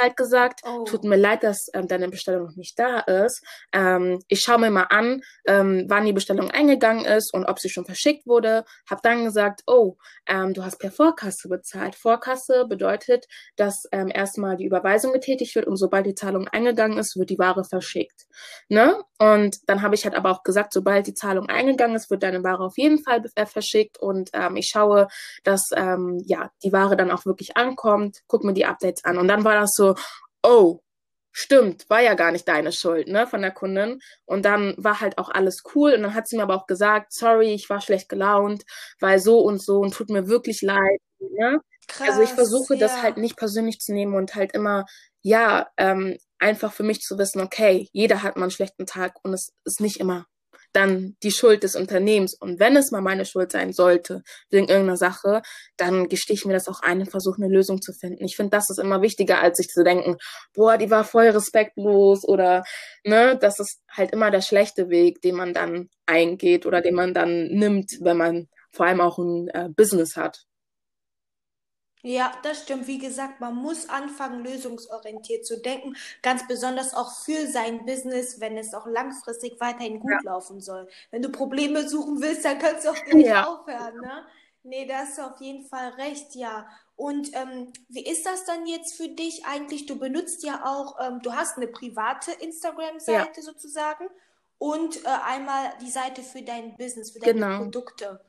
halt gesagt, oh. tut mir leid, dass ähm, deine Bestellung noch nicht da ist. Ähm, ich schaue mir mal an, ähm, wann die Bestellung eingegangen ist und ob sie schon verschickt wurde. Hab dann gesagt, oh, ähm, du hast per Vorkasse bezahlt. Vorkasse bedeutet, dass ähm, erstmal die Überweisung getätigt wird und sobald die Zahlung eingegangen ist, wird die Ware verschickt. Ne? Und dann habe ich halt aber auch gesagt, sobald die Zahlung eingegangen ist, wird deine Ware auf jeden Fall äh, verschickt und ähm, ich schaue, dass ja die Ware dann auch wirklich ankommt, guck mir die Updates an. Und dann war das so so, oh, stimmt, war ja gar nicht deine Schuld, ne, von der Kundin. Und dann war halt auch alles cool. Und dann hat sie mir aber auch gesagt, sorry, ich war schlecht gelaunt, weil so und so und tut mir wirklich leid, ne? Krass, also ich versuche ja. das halt nicht persönlich zu nehmen und halt immer, ja, ähm, einfach für mich zu wissen, okay, jeder hat mal einen schlechten Tag und es ist nicht immer dann die Schuld des Unternehmens. Und wenn es mal meine Schuld sein sollte, wegen irgendeiner Sache, dann gestehe ich mir das auch ein und versuche eine Lösung zu finden. Ich finde, das ist immer wichtiger, als sich zu denken, boah, die war voll respektlos oder, ne, das ist halt immer der schlechte Weg, den man dann eingeht oder den man dann nimmt, wenn man vor allem auch ein äh, Business hat. Ja, das stimmt. Wie gesagt, man muss anfangen, lösungsorientiert zu denken. Ganz besonders auch für sein Business, wenn es auch langfristig weiterhin gut ja. laufen soll. Wenn du Probleme suchen willst, dann kannst du auch gleich ja. aufhören, ne? Nee, da hast du auf jeden Fall recht, ja. Und ähm, wie ist das dann jetzt für dich eigentlich? Du benutzt ja auch, ähm, du hast eine private Instagram-Seite ja. sozusagen und äh, einmal die Seite für dein Business, für deine genau. Produkte.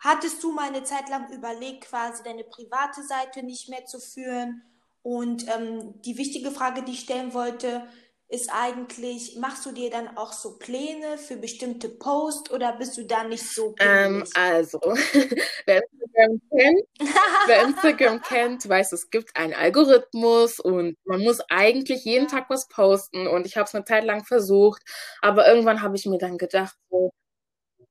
Hattest du mal eine Zeit lang überlegt, quasi deine private Seite nicht mehr zu führen? Und ähm, die wichtige Frage, die ich stellen wollte, ist eigentlich, machst du dir dann auch so Pläne für bestimmte Posts oder bist du da nicht so ähm, Also, wer Instagram kennt, wer Instagram kennt, weiß, es gibt einen Algorithmus und man muss eigentlich jeden Tag was posten und ich habe es eine Zeit lang versucht, aber irgendwann habe ich mir dann gedacht, so,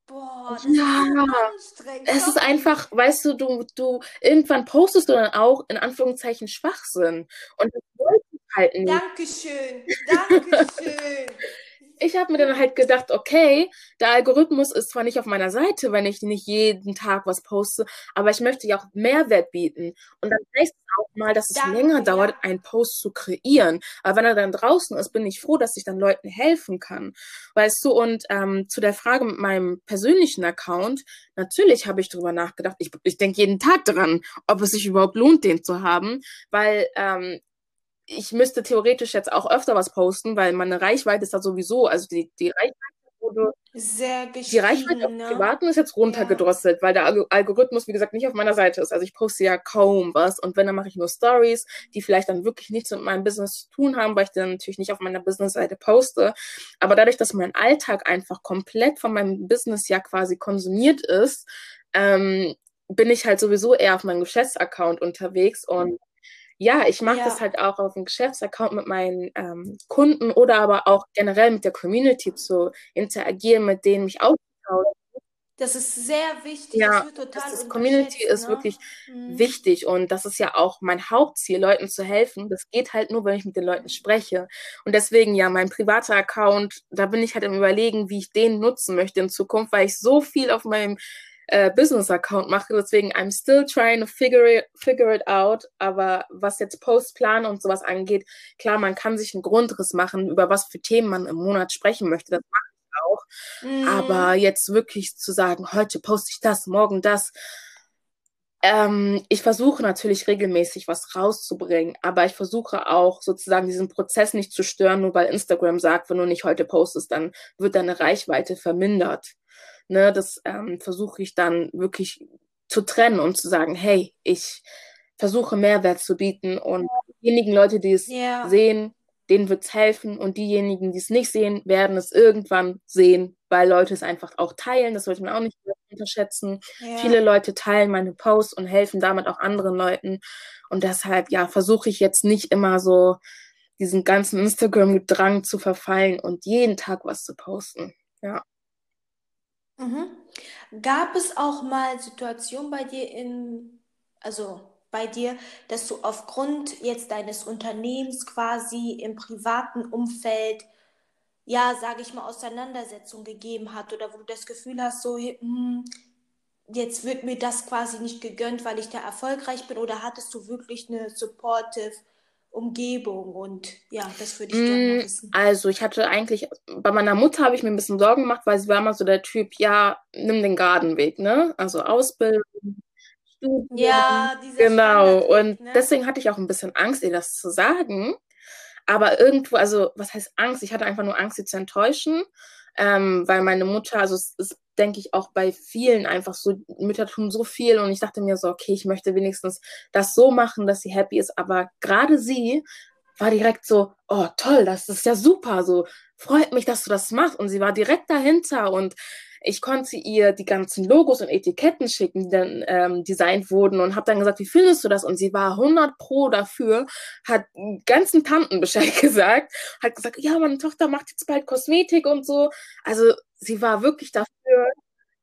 Boah, das ja, ist anstrengend. Es ist einfach, weißt du, du, du, irgendwann postest du dann auch in Anführungszeichen Schwachsinn. Und das wollte ich halt nicht. Dankeschön, Dankeschön ich habe mir dann halt gedacht, okay, der Algorithmus ist zwar nicht auf meiner Seite, wenn ich nicht jeden Tag was poste, aber ich möchte ja auch Mehrwert bieten. Und dann heißt es auch mal, dass es Danke, länger dauert, einen Post zu kreieren. Aber wenn er dann draußen ist, bin ich froh, dass ich dann Leuten helfen kann. Weißt du, und ähm, zu der Frage mit meinem persönlichen Account, natürlich habe ich darüber nachgedacht. Ich, ich denke jeden Tag dran, ob es sich überhaupt lohnt, den zu haben, weil ähm, ich müsste theoretisch jetzt auch öfter was posten, weil meine Reichweite ist da sowieso, also die, die Reichweite wurde. Sehr Die Reichweite auf ne? Privaten ist jetzt runtergedrosselt, ja. weil der Algorithmus, wie gesagt, nicht auf meiner Seite ist. Also ich poste ja kaum was und wenn, dann mache ich nur Stories, die vielleicht dann wirklich nichts mit meinem Business zu tun haben, weil ich dann natürlich nicht auf meiner Business-Seite poste. Aber dadurch, dass mein Alltag einfach komplett von meinem Business ja quasi konsumiert ist, ähm, bin ich halt sowieso eher auf meinem Geschäftsaccount unterwegs und ja, ich mache ja. das halt auch auf dem Geschäftsaccount mit meinen ähm, Kunden oder aber auch generell mit der Community zu interagieren, mit denen mich austauschen. Das ist sehr wichtig. Ja, das, das ist, Community ist ne? wirklich mhm. wichtig und das ist ja auch mein Hauptziel, Leuten zu helfen. Das geht halt nur, wenn ich mit den Leuten spreche. Und deswegen ja, mein privater Account, da bin ich halt im Überlegen, wie ich den nutzen möchte in Zukunft, weil ich so viel auf meinem äh, Business-Account mache. Deswegen, I'm still trying to figure it, figure it out. Aber was jetzt Postplan und sowas angeht, klar, man kann sich einen Grundriss machen, über was für Themen man im Monat sprechen möchte. Das mache ich auch. Mm. Aber jetzt wirklich zu sagen, heute poste ich das, morgen das. Ähm, ich versuche natürlich regelmäßig was rauszubringen, aber ich versuche auch sozusagen diesen Prozess nicht zu stören, nur weil Instagram sagt, wenn du nicht heute postest, dann wird deine Reichweite vermindert. Ne, das ähm, versuche ich dann wirklich zu trennen und zu sagen, hey, ich versuche Mehrwert zu bieten und diejenigen Leute, die es yeah. sehen, denen wird es helfen und diejenigen, die es nicht sehen, werden es irgendwann sehen, weil Leute es einfach auch teilen. Das sollte man auch nicht unterschätzen. Yeah. Viele Leute teilen meine Posts und helfen damit auch anderen Leuten. Und deshalb, ja, versuche ich jetzt nicht immer so diesen ganzen Instagram-Drang zu verfallen und jeden Tag was zu posten. Ja. Mhm. Gab es auch mal Situationen bei dir in, also bei dir, dass du aufgrund jetzt deines Unternehmens quasi im privaten Umfeld, ja, sage ich mal, Auseinandersetzung gegeben hat oder wo du das Gefühl hast, so, hm, jetzt wird mir das quasi nicht gegönnt, weil ich da erfolgreich bin oder hattest du wirklich eine supportive Umgebung und ja, das würde ich gerne mm, wissen. Also ich hatte eigentlich, bei meiner Mutter habe ich mir ein bisschen Sorgen gemacht, weil sie war immer so der Typ, ja, nimm den geraden Weg, ne? Also Ausbildung, Studium. Ja, Genau, und ne? deswegen hatte ich auch ein bisschen Angst, ihr das zu sagen. Aber irgendwo, also was heißt Angst? Ich hatte einfach nur Angst, sie zu enttäuschen, ähm, weil meine Mutter, also es ist denke ich, auch bei vielen einfach so, Mütter tun so viel und ich dachte mir so, okay, ich möchte wenigstens das so machen, dass sie happy ist, aber gerade sie war direkt so, oh toll, das ist ja super, so freut mich, dass du das machst. Und sie war direkt dahinter und ich konnte ihr die ganzen Logos und Etiketten schicken, die dann ähm, designt wurden und habe dann gesagt, wie findest du das? Und sie war 100 pro dafür, hat ganzen Tanten Bescheid gesagt, hat gesagt, ja, meine Tochter macht jetzt bald Kosmetik und so. Also sie war wirklich dafür.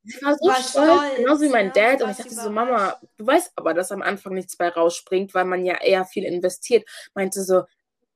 Sie war so war stolz, stolz, genauso wie mein ja, Dad. Und ich dachte so, Mama, du weißt aber, dass am Anfang nichts bei rausspringt, weil man ja eher viel investiert. Meinte so,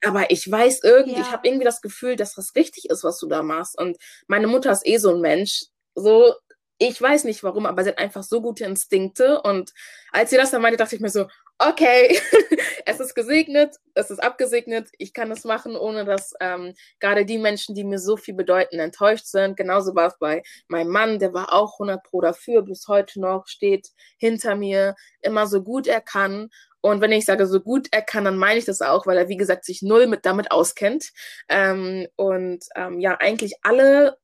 aber ich weiß irgendwie, ja. ich habe irgendwie das Gefühl, dass das richtig ist, was du da machst. Und meine Mutter ist eh so ein Mensch. So, ich weiß nicht warum, aber sie hat einfach so gute Instinkte. Und als sie das dann meinte, dachte ich mir so, okay, es ist gesegnet, es ist abgesegnet, ich kann es machen, ohne dass ähm, gerade die Menschen, die mir so viel bedeuten, enttäuscht sind. Genauso war es bei meinem Mann, der war auch 100 Pro dafür, bis heute noch, steht hinter mir, immer so gut er kann. Und wenn ich sage, so gut er kann, dann meine ich das auch, weil er, wie gesagt, sich null mit damit auskennt. Ähm, und ähm, ja, eigentlich alle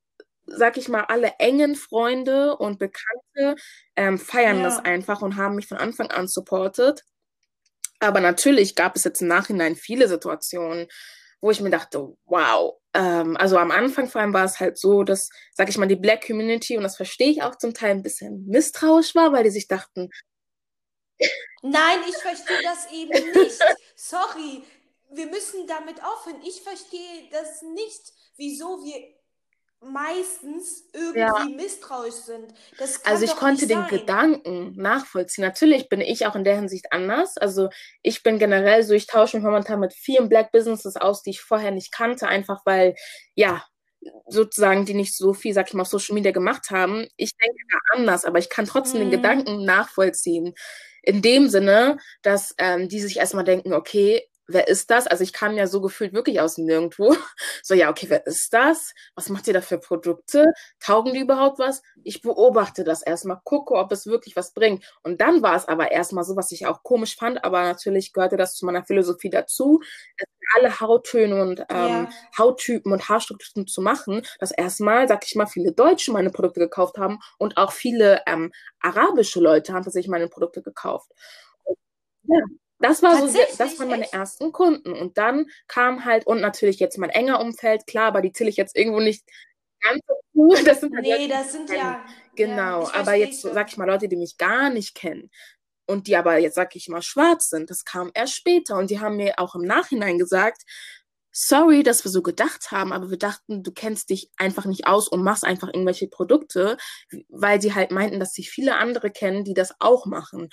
sag ich mal, alle engen Freunde und Bekannte ähm, feiern ja. das einfach und haben mich von Anfang an supportet. Aber natürlich gab es jetzt im Nachhinein viele Situationen, wo ich mir dachte, wow. Ähm, also am Anfang vor allem war es halt so, dass, sag ich mal, die Black Community, und das verstehe ich auch zum Teil ein bisschen misstrauisch war, weil die sich dachten. Nein, ich verstehe das eben nicht. Sorry, wir müssen damit aufhören. Ich verstehe das nicht, wieso wir meistens irgendwie ja. misstrauisch sind. also ich konnte den sein. Gedanken nachvollziehen. Natürlich bin ich auch in der Hinsicht anders. Also ich bin generell so, ich tausche mich momentan mit vielen Black Businesses aus, die ich vorher nicht kannte, einfach weil, ja, sozusagen, die nicht so viel, sag ich mal, auf Social Media gemacht haben. Ich denke da anders, aber ich kann trotzdem mhm. den Gedanken nachvollziehen. In dem Sinne, dass ähm, die sich erstmal denken, okay, wer ist das? Also ich kam ja so gefühlt wirklich aus nirgendwo. So, ja, okay, wer ist das? Was macht ihr da für Produkte? Taugen die überhaupt was? Ich beobachte das erstmal, gucke, ob es wirklich was bringt. Und dann war es aber erstmal so, was ich auch komisch fand, aber natürlich gehörte das zu meiner Philosophie dazu, alle Hauttöne und ähm, ja. Hauttypen und Haarstrukturen zu machen, dass erstmal, sag ich mal, viele Deutsche meine Produkte gekauft haben und auch viele ähm, arabische Leute haben tatsächlich meine Produkte gekauft. Und, ja, das war so, das waren meine echt? ersten Kunden. Und dann kam halt, und natürlich jetzt mein enger Umfeld, klar, aber die zähle ich jetzt irgendwo nicht ganz so cool. Das sind halt nee, das sind ja. Genau, ja, aber jetzt so, sag ich mal, Leute, die mich gar nicht kennen und die aber jetzt, sag ich mal, schwarz sind, das kam erst später. Und die haben mir auch im Nachhinein gesagt, sorry, dass wir so gedacht haben, aber wir dachten, du kennst dich einfach nicht aus und machst einfach irgendwelche Produkte, weil sie halt meinten, dass sie viele andere kennen, die das auch machen.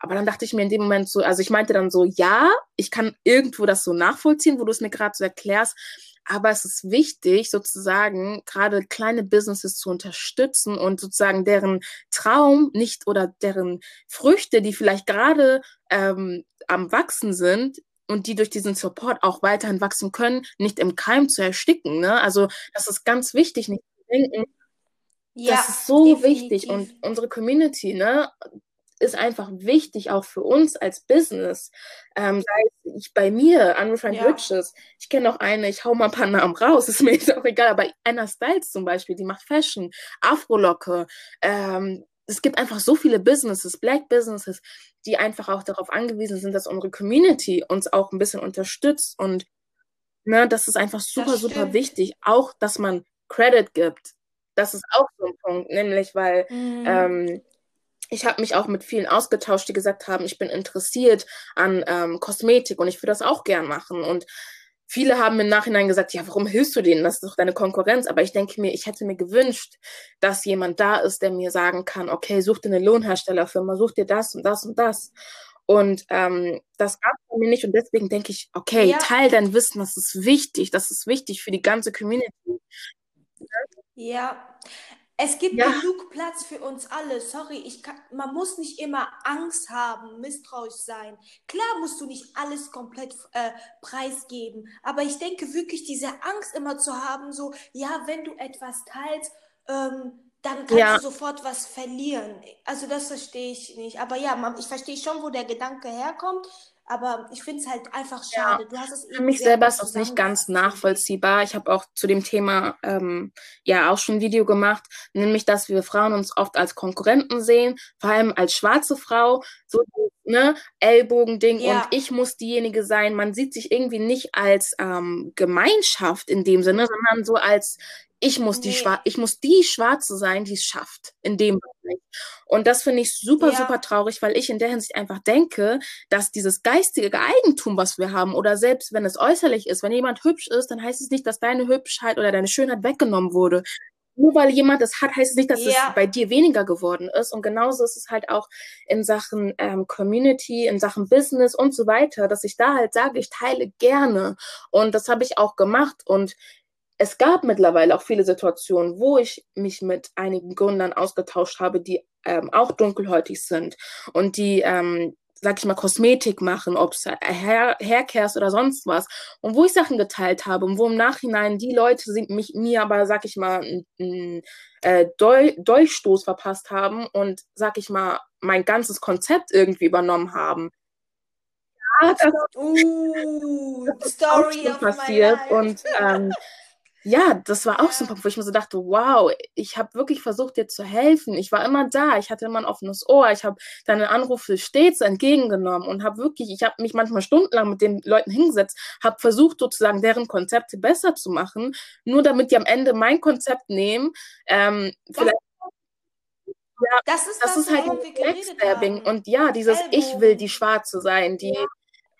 Aber dann dachte ich mir in dem Moment so, also ich meinte dann so, ja, ich kann irgendwo das so nachvollziehen, wo du es mir gerade so erklärst, aber es ist wichtig, sozusagen gerade kleine Businesses zu unterstützen und sozusagen deren Traum nicht oder deren Früchte, die vielleicht gerade ähm, am Wachsen sind, und die durch diesen Support auch weiterhin wachsen können, nicht im Keim zu ersticken. Ne? Also das ist ganz wichtig, nicht zu denken. Ja, das ist so definitiv. wichtig und unsere Community, ne, ist einfach wichtig auch für uns als Business. Ähm, sei ich bei mir, Unrefined ja. Riches, ich kenne noch eine, ich hau mal ein paar Namen raus, ist mir jetzt auch egal, aber Anna Styles zum Beispiel, die macht Fashion, Afro-Locke, ähm, es gibt einfach so viele Businesses, Black Businesses, die einfach auch darauf angewiesen sind, dass unsere Community uns auch ein bisschen unterstützt. Und ne, das ist einfach super, super wichtig. Auch, dass man Credit gibt. Das ist auch so ein Punkt, nämlich weil mhm. ähm, ich habe mich auch mit vielen ausgetauscht, die gesagt haben, ich bin interessiert an ähm, Kosmetik und ich würde das auch gern machen. Und Viele haben im Nachhinein gesagt, ja, warum hilfst du denen? Das ist doch deine Konkurrenz. Aber ich denke mir, ich hätte mir gewünscht, dass jemand da ist, der mir sagen kann, okay, such dir eine Lohnherstellerfirma, such dir das und das und das. Und ähm, das gab es mir nicht. Und deswegen denke ich, okay, ja. teil dein Wissen, das ist wichtig. Das ist wichtig für die ganze Community. Ja, es gibt ja. genug Platz für uns alle. Sorry, ich kann, man muss nicht immer Angst haben, misstrauisch sein. Klar musst du nicht alles komplett äh, preisgeben, aber ich denke wirklich, diese Angst immer zu haben, so, ja, wenn du etwas teilst, ähm, dann kannst ja. du sofort was verlieren. Also das verstehe ich nicht. Aber ja, man, ich verstehe schon, wo der Gedanke herkommt. Aber ich finde es halt einfach schade. Ja, Für mich selber ist das nicht ganz nachvollziehbar. Ich habe auch zu dem Thema ähm, ja auch schon ein Video gemacht, nämlich, dass wir Frauen uns oft als Konkurrenten sehen, vor allem als schwarze Frau, so ne Ellbogending ja. und ich muss diejenige sein. Man sieht sich irgendwie nicht als ähm, Gemeinschaft in dem Sinne, sondern so als ich muss die Schwa ich muss die Schwarze sein, die es schafft in dem Bereich. Und das finde ich super, ja. super traurig, weil ich in der Hinsicht einfach denke, dass dieses geistige Eigentum, was wir haben, oder selbst wenn es äußerlich ist, wenn jemand hübsch ist, dann heißt es nicht, dass deine Hübschheit oder deine Schönheit weggenommen wurde. Nur weil jemand es hat, heißt es nicht, dass ja. es bei dir weniger geworden ist. Und genauso ist es halt auch in Sachen ähm, Community, in Sachen Business und so weiter, dass ich da halt sage, ich teile gerne. Und das habe ich auch gemacht. Und es gab mittlerweile auch viele Situationen, wo ich mich mit einigen Gründern ausgetauscht habe, die ähm, auch dunkelhäutig sind und die ähm, sag ich mal, Kosmetik machen, ob es Hair, Haircares oder sonst was. Und wo ich Sachen geteilt habe und wo im Nachhinein die Leute sind, mich, mir aber, sag ich mal, einen äh, Dolchstoß verpasst haben und, sag ich mal, mein ganzes Konzept irgendwie übernommen haben. Ja, das, uh, das Story ist auch passiert. Und ähm, ja, das war auch so ein Punkt, wo ich mir so dachte, wow, ich habe wirklich versucht, dir zu helfen. Ich war immer da, ich hatte immer ein offenes Ohr, ich habe deine Anrufe stets entgegengenommen und habe wirklich, ich habe mich manchmal stundenlang mit den Leuten hingesetzt, habe versucht, sozusagen deren Konzepte besser zu machen, nur damit die am Ende mein Konzept nehmen. Ähm, vielleicht ja, das ist, das, das ist halt Backstabbing. Und ja, dieses Ellbogen. Ich will die Schwarze sein, die ja.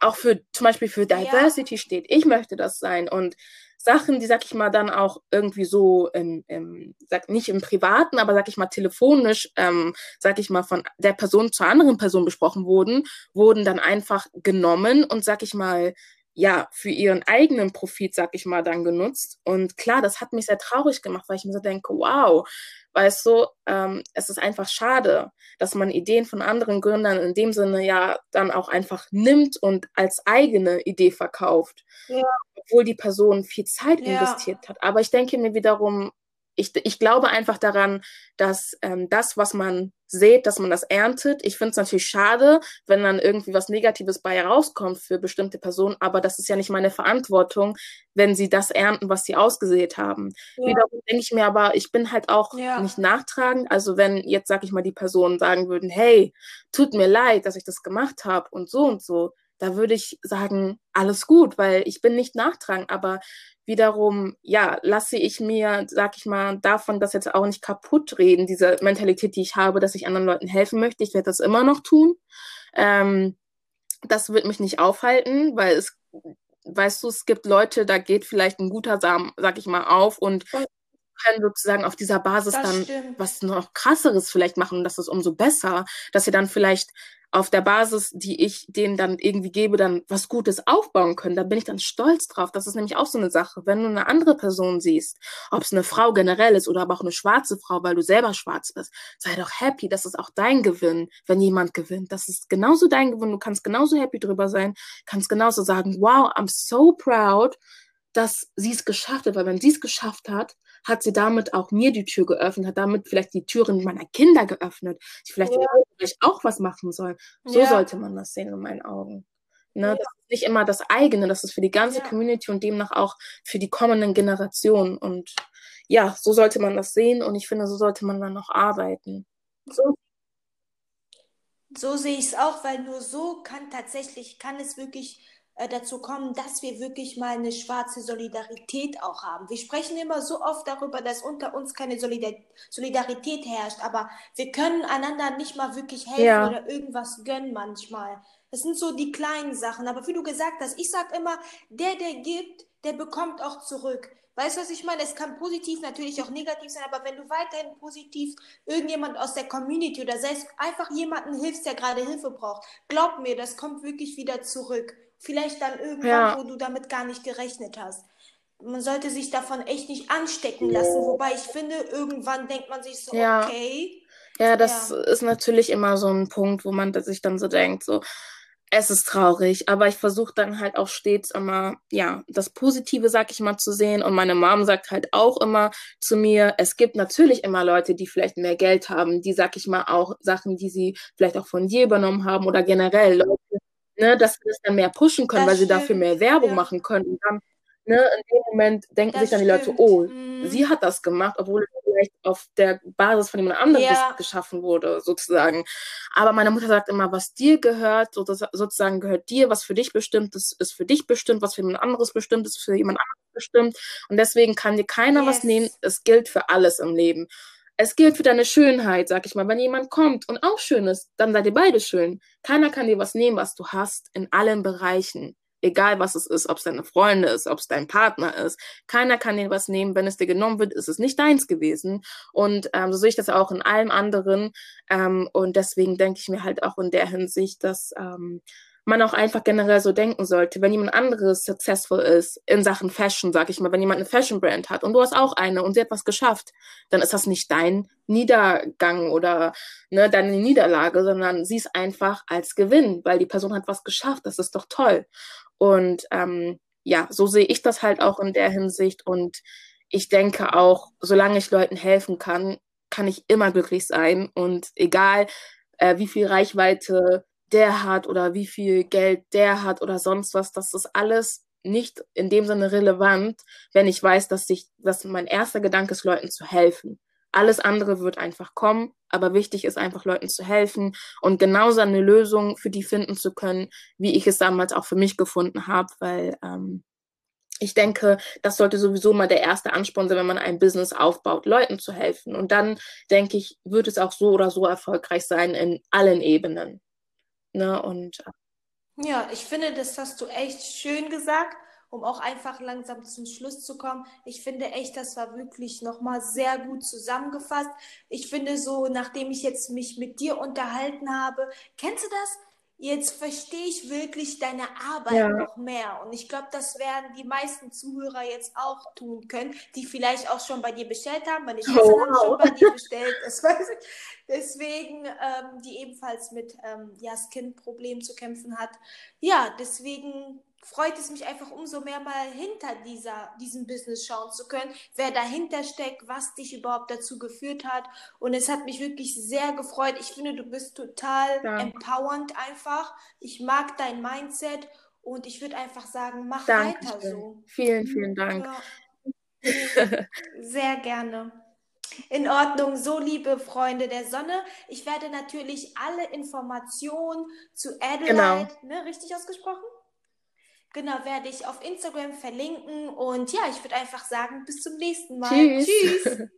auch für zum Beispiel für Diversity ja. steht. Ich möchte das sein. Und Sachen, die, sag ich mal, dann auch irgendwie so, im, im, sag, nicht im Privaten, aber sag ich mal, telefonisch, ähm, sag ich mal, von der Person zur anderen Person besprochen wurden, wurden dann einfach genommen und, sag ich mal, ja, für ihren eigenen Profit, sag ich mal, dann genutzt. Und klar, das hat mich sehr traurig gemacht, weil ich mir so denke, wow, weißt du, ähm, es ist einfach schade, dass man Ideen von anderen Gründern in dem Sinne ja dann auch einfach nimmt und als eigene Idee verkauft, ja. obwohl die Person viel Zeit ja. investiert hat. Aber ich denke mir wiederum, ich, ich glaube einfach daran, dass ähm, das, was man sät, dass man das erntet. Ich finde es natürlich schade, wenn dann irgendwie was Negatives bei rauskommt für bestimmte Personen, aber das ist ja nicht meine Verantwortung, wenn sie das ernten, was sie ausgesät haben. Ja. Wiederum denke ich mir aber, ich bin halt auch ja. nicht nachtragend. Also wenn jetzt, sag ich mal, die Personen sagen würden, hey, tut mir leid, dass ich das gemacht habe und so und so, da würde ich sagen, alles gut, weil ich bin nicht nachtragend, aber wiederum, ja, lasse ich mir, sag ich mal, davon das jetzt auch nicht kaputt reden, diese Mentalität, die ich habe, dass ich anderen Leuten helfen möchte. Ich werde das immer noch tun. Ähm, das wird mich nicht aufhalten, weil es, weißt du, es gibt Leute, da geht vielleicht ein guter Samen, sag ich mal, auf und können sozusagen auf dieser Basis das dann stimmt. was noch krasseres vielleicht machen und das ist umso besser, dass sie dann vielleicht auf der Basis, die ich denen dann irgendwie gebe, dann was Gutes aufbauen können. Da bin ich dann stolz drauf. Das ist nämlich auch so eine Sache. Wenn du eine andere Person siehst, ob es eine Frau generell ist oder aber auch eine schwarze Frau, weil du selber schwarz bist, sei doch happy. Das ist auch dein Gewinn, wenn jemand gewinnt. Das ist genauso dein Gewinn. Du kannst genauso happy drüber sein, kannst genauso sagen, wow, I'm so proud, dass sie es geschafft hat. Weil wenn sie es geschafft hat, hat sie damit auch mir die Tür geöffnet, hat damit vielleicht die Türen meiner Kinder geöffnet, die vielleicht, ja. vielleicht auch was machen sollen. So ja. sollte man das sehen in meinen Augen. Ne? Ja. Das ist nicht immer das eigene, das ist für die ganze Community und demnach auch für die kommenden Generationen. Und ja, so sollte man das sehen und ich finde, so sollte man dann auch arbeiten. So so sehe ich es auch, weil nur so kann tatsächlich, kann es wirklich dazu kommen, dass wir wirklich mal eine schwarze Solidarität auch haben. Wir sprechen immer so oft darüber, dass unter uns keine Solidar Solidarität herrscht, aber wir können einander nicht mal wirklich helfen ja. oder irgendwas gönnen manchmal. Das sind so die kleinen Sachen. Aber wie du gesagt hast, ich sag immer, der, der gibt, der bekommt auch zurück. Weißt du, was ich meine? Es kann positiv, natürlich auch negativ sein, aber wenn du weiterhin positiv irgendjemand aus der Community oder selbst einfach jemanden hilfst, der gerade Hilfe braucht, glaub mir, das kommt wirklich wieder zurück. Vielleicht dann irgendwann, ja. wo du damit gar nicht gerechnet hast. Man sollte sich davon echt nicht anstecken lassen. Wobei ich finde, irgendwann denkt man sich so, ja. okay. Ja, das ja. ist natürlich immer so ein Punkt, wo man sich dann so denkt, so, es ist traurig, aber ich versuche dann halt auch stets immer, ja, das Positive, sag ich mal, zu sehen. Und meine Mom sagt halt auch immer zu mir, es gibt natürlich immer Leute, die vielleicht mehr Geld haben, die, sag ich mal, auch Sachen, die sie vielleicht auch von dir übernommen haben oder generell Leute, ne, dass wir das dann mehr pushen können, das weil stimmt. sie dafür mehr Werbung ja. machen können. Und dann, ne, in dem Moment denken das sich dann die Leute, oh, mhm. sie hat das gemacht, obwohl es vielleicht auf der Basis von jemand anderem ja. geschaffen wurde, sozusagen. Aber meine Mutter sagt immer, was dir gehört, sozusagen gehört dir, was für dich bestimmt ist, ist für dich bestimmt, was für jemand anderes bestimmt ist, für jemand anderes bestimmt. Und deswegen kann dir keiner yes. was nehmen. Es gilt für alles im Leben es gilt für deine Schönheit, sag ich mal. Wenn jemand kommt und auch schön ist, dann seid ihr beide schön. Keiner kann dir was nehmen, was du hast, in allen Bereichen. Egal was es ist, ob es deine Freunde ist, ob es dein Partner ist. Keiner kann dir was nehmen. Wenn es dir genommen wird, ist es nicht deins gewesen. Und ähm, so sehe ich das auch in allem anderen. Ähm, und deswegen denke ich mir halt auch in der Hinsicht, dass ähm, man auch einfach generell so denken sollte, wenn jemand anderes successful ist in Sachen Fashion, sag ich mal, wenn jemand eine Fashion Brand hat und du hast auch eine und sie hat was geschafft, dann ist das nicht dein Niedergang oder ne, deine Niederlage, sondern sieh es einfach als Gewinn, weil die Person hat was geschafft, das ist doch toll. Und ähm, ja, so sehe ich das halt auch in der Hinsicht und ich denke auch, solange ich Leuten helfen kann, kann ich immer glücklich sein und egal, äh, wie viel Reichweite der hat oder wie viel Geld der hat oder sonst was, das ist alles nicht in dem Sinne relevant, wenn ich weiß, dass ich, dass mein erster Gedanke ist, Leuten zu helfen. Alles andere wird einfach kommen, aber wichtig ist einfach, Leuten zu helfen und genauso eine Lösung für die finden zu können, wie ich es damals auch für mich gefunden habe, weil ähm, ich denke, das sollte sowieso mal der erste Ansporn sein, wenn man ein Business aufbaut, Leuten zu helfen. Und dann, denke ich, wird es auch so oder so erfolgreich sein in allen Ebenen. Ne? Und äh, ja, ich finde, das hast du echt schön gesagt, um auch einfach langsam zum Schluss zu kommen. Ich finde echt, das war wirklich nochmal sehr gut zusammengefasst. Ich finde so, nachdem ich jetzt mich mit dir unterhalten habe, kennst du das? Jetzt verstehe ich wirklich deine Arbeit ja. noch mehr. Und ich glaube, das werden die meisten Zuhörer jetzt auch tun können, die vielleicht auch schon bei dir bestellt haben. Meine Schwester oh, wow. schon bei dir bestellt, das weiß ich. Deswegen, ähm, die ebenfalls mit ähm, ja, Skin-Problemen zu kämpfen hat. Ja, deswegen freut es mich einfach umso mehr mal hinter dieser, diesem Business schauen zu können, wer dahinter steckt, was dich überhaupt dazu geführt hat. Und es hat mich wirklich sehr gefreut. Ich finde, du bist total ja. empowernd einfach. Ich mag dein Mindset und ich würde einfach sagen, mach Dankeschön. weiter so. Vielen, vielen Dank. Ja. Sehr gerne. In Ordnung, so liebe Freunde der Sonne. Ich werde natürlich alle Informationen zu Adelaide, genau. ne, richtig ausgesprochen? Genau, werde ich auf Instagram verlinken. Und ja, ich würde einfach sagen, bis zum nächsten Mal. Tschüss. Tschüss.